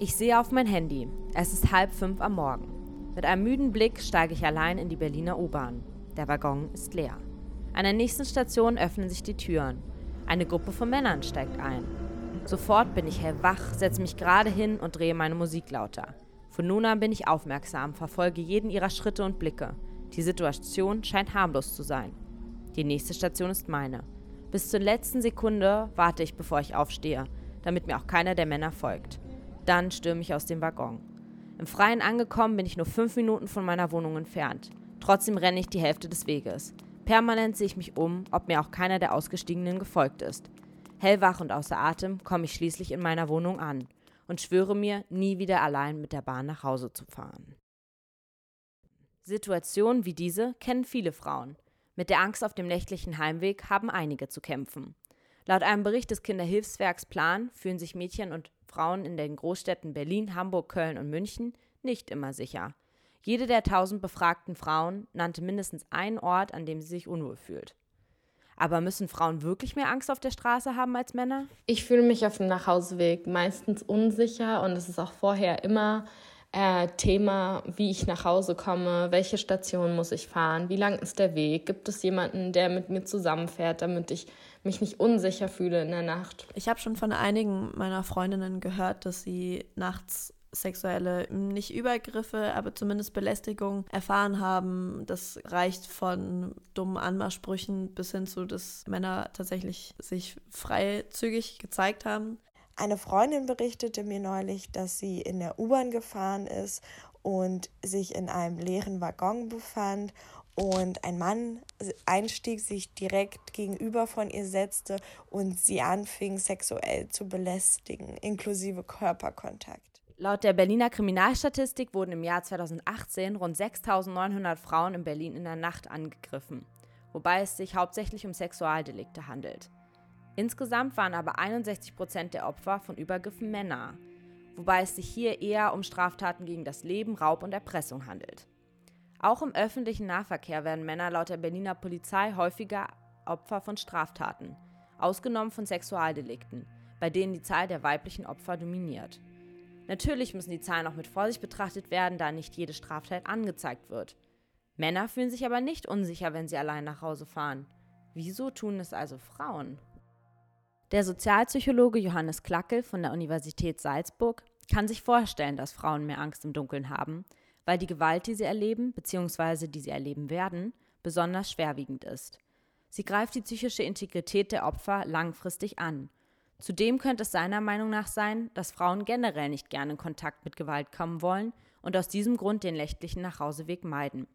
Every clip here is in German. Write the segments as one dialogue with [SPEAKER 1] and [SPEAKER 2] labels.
[SPEAKER 1] Ich sehe auf mein Handy. Es ist halb fünf am Morgen. Mit einem müden Blick steige ich allein in die Berliner U-Bahn. Der Waggon ist leer. An der nächsten Station öffnen sich die Türen. Eine Gruppe von Männern steigt ein. Sofort bin ich hellwach, setze mich gerade hin und drehe meine Musik lauter. Von nun an bin ich aufmerksam, verfolge jeden ihrer Schritte und Blicke. Die Situation scheint harmlos zu sein. Die nächste Station ist meine. Bis zur letzten Sekunde warte ich, bevor ich aufstehe, damit mir auch keiner der Männer folgt. Dann stürme ich aus dem Waggon. Im Freien angekommen bin ich nur fünf Minuten von meiner Wohnung entfernt. Trotzdem renne ich die Hälfte des Weges. Permanent sehe ich mich um, ob mir auch keiner der Ausgestiegenen gefolgt ist. Hellwach und außer Atem komme ich schließlich in meiner Wohnung an und schwöre mir, nie wieder allein mit der Bahn nach Hause zu fahren. Situationen wie diese kennen viele Frauen. Mit der Angst auf dem nächtlichen Heimweg haben einige zu kämpfen. Laut einem Bericht des Kinderhilfswerks Plan fühlen sich Mädchen und Frauen in den Großstädten Berlin, Hamburg, Köln und München nicht immer sicher. Jede der tausend befragten Frauen nannte mindestens einen Ort, an dem sie sich unwohl fühlt. Aber müssen Frauen wirklich mehr Angst auf der Straße haben als Männer?
[SPEAKER 2] Ich fühle mich auf dem Nachhauseweg meistens unsicher und es ist auch vorher immer äh, Thema, wie ich nach Hause komme, welche Station muss ich fahren, wie lang ist der Weg, gibt es jemanden, der mit mir zusammenfährt, damit ich mich nicht unsicher fühle in der Nacht.
[SPEAKER 3] Ich habe schon von einigen meiner Freundinnen gehört, dass sie nachts sexuelle, nicht Übergriffe, aber zumindest Belästigung erfahren haben. Das reicht von dummen Anmachsprüchen bis hin zu, dass Männer tatsächlich sich freizügig gezeigt haben.
[SPEAKER 4] Eine Freundin berichtete mir neulich, dass sie in der U-Bahn gefahren ist und sich in einem leeren Waggon befand und ein Mann einstieg, sich direkt gegenüber von ihr setzte und sie anfing sexuell zu belästigen, inklusive Körperkontakt.
[SPEAKER 1] Laut der Berliner Kriminalstatistik wurden im Jahr 2018 rund 6.900 Frauen in Berlin in der Nacht angegriffen, wobei es sich hauptsächlich um Sexualdelikte handelt. Insgesamt waren aber 61 Prozent der Opfer von Übergriffen Männer, wobei es sich hier eher um Straftaten gegen das Leben, Raub und Erpressung handelt. Auch im öffentlichen Nahverkehr werden Männer laut der Berliner Polizei häufiger Opfer von Straftaten, ausgenommen von Sexualdelikten, bei denen die Zahl der weiblichen Opfer dominiert. Natürlich müssen die Zahlen auch mit Vorsicht betrachtet werden, da nicht jede Straftat angezeigt wird. Männer fühlen sich aber nicht unsicher, wenn sie allein nach Hause fahren. Wieso tun es also Frauen? Der Sozialpsychologe Johannes Klackel von der Universität Salzburg kann sich vorstellen, dass Frauen mehr Angst im Dunkeln haben, weil die Gewalt, die sie erleben bzw. die sie erleben werden, besonders schwerwiegend ist. Sie greift die psychische Integrität der Opfer langfristig an. Zudem könnte es seiner Meinung nach sein, dass Frauen generell nicht gerne in Kontakt mit Gewalt kommen wollen und aus diesem Grund den nächtlichen Nachhauseweg meiden.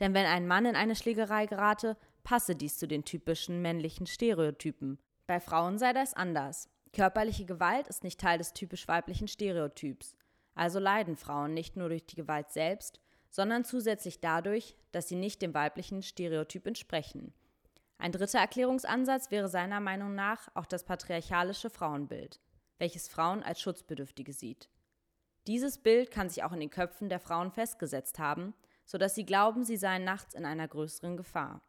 [SPEAKER 1] Denn wenn ein Mann in eine Schlägerei gerate, passe dies zu den typischen männlichen Stereotypen. Bei Frauen sei das anders. Körperliche Gewalt ist nicht Teil des typisch weiblichen Stereotyps. Also leiden Frauen nicht nur durch die Gewalt selbst, sondern zusätzlich dadurch, dass sie nicht dem weiblichen Stereotyp entsprechen. Ein dritter Erklärungsansatz wäre seiner Meinung nach auch das patriarchalische Frauenbild, welches Frauen als Schutzbedürftige sieht. Dieses Bild kann sich auch in den Köpfen der Frauen festgesetzt haben, sodass sie glauben, sie seien nachts in einer größeren Gefahr.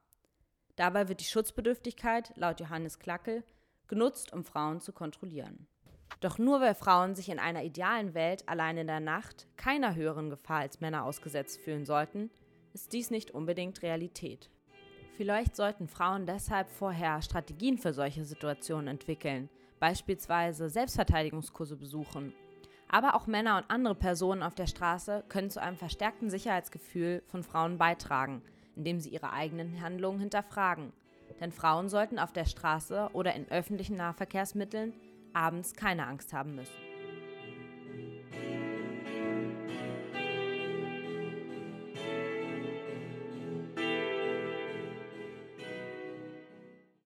[SPEAKER 1] Dabei wird die Schutzbedürftigkeit, laut Johannes Klackel, genutzt, um Frauen zu kontrollieren. Doch nur weil Frauen sich in einer idealen Welt allein in der Nacht keiner höheren Gefahr als Männer ausgesetzt fühlen sollten, ist dies nicht unbedingt Realität. Vielleicht sollten Frauen deshalb vorher Strategien für solche Situationen entwickeln, beispielsweise Selbstverteidigungskurse besuchen. Aber auch Männer und andere Personen auf der Straße können zu einem verstärkten Sicherheitsgefühl von Frauen beitragen – indem sie ihre eigenen Handlungen hinterfragen. Denn Frauen sollten auf der Straße oder in öffentlichen Nahverkehrsmitteln abends keine Angst haben müssen.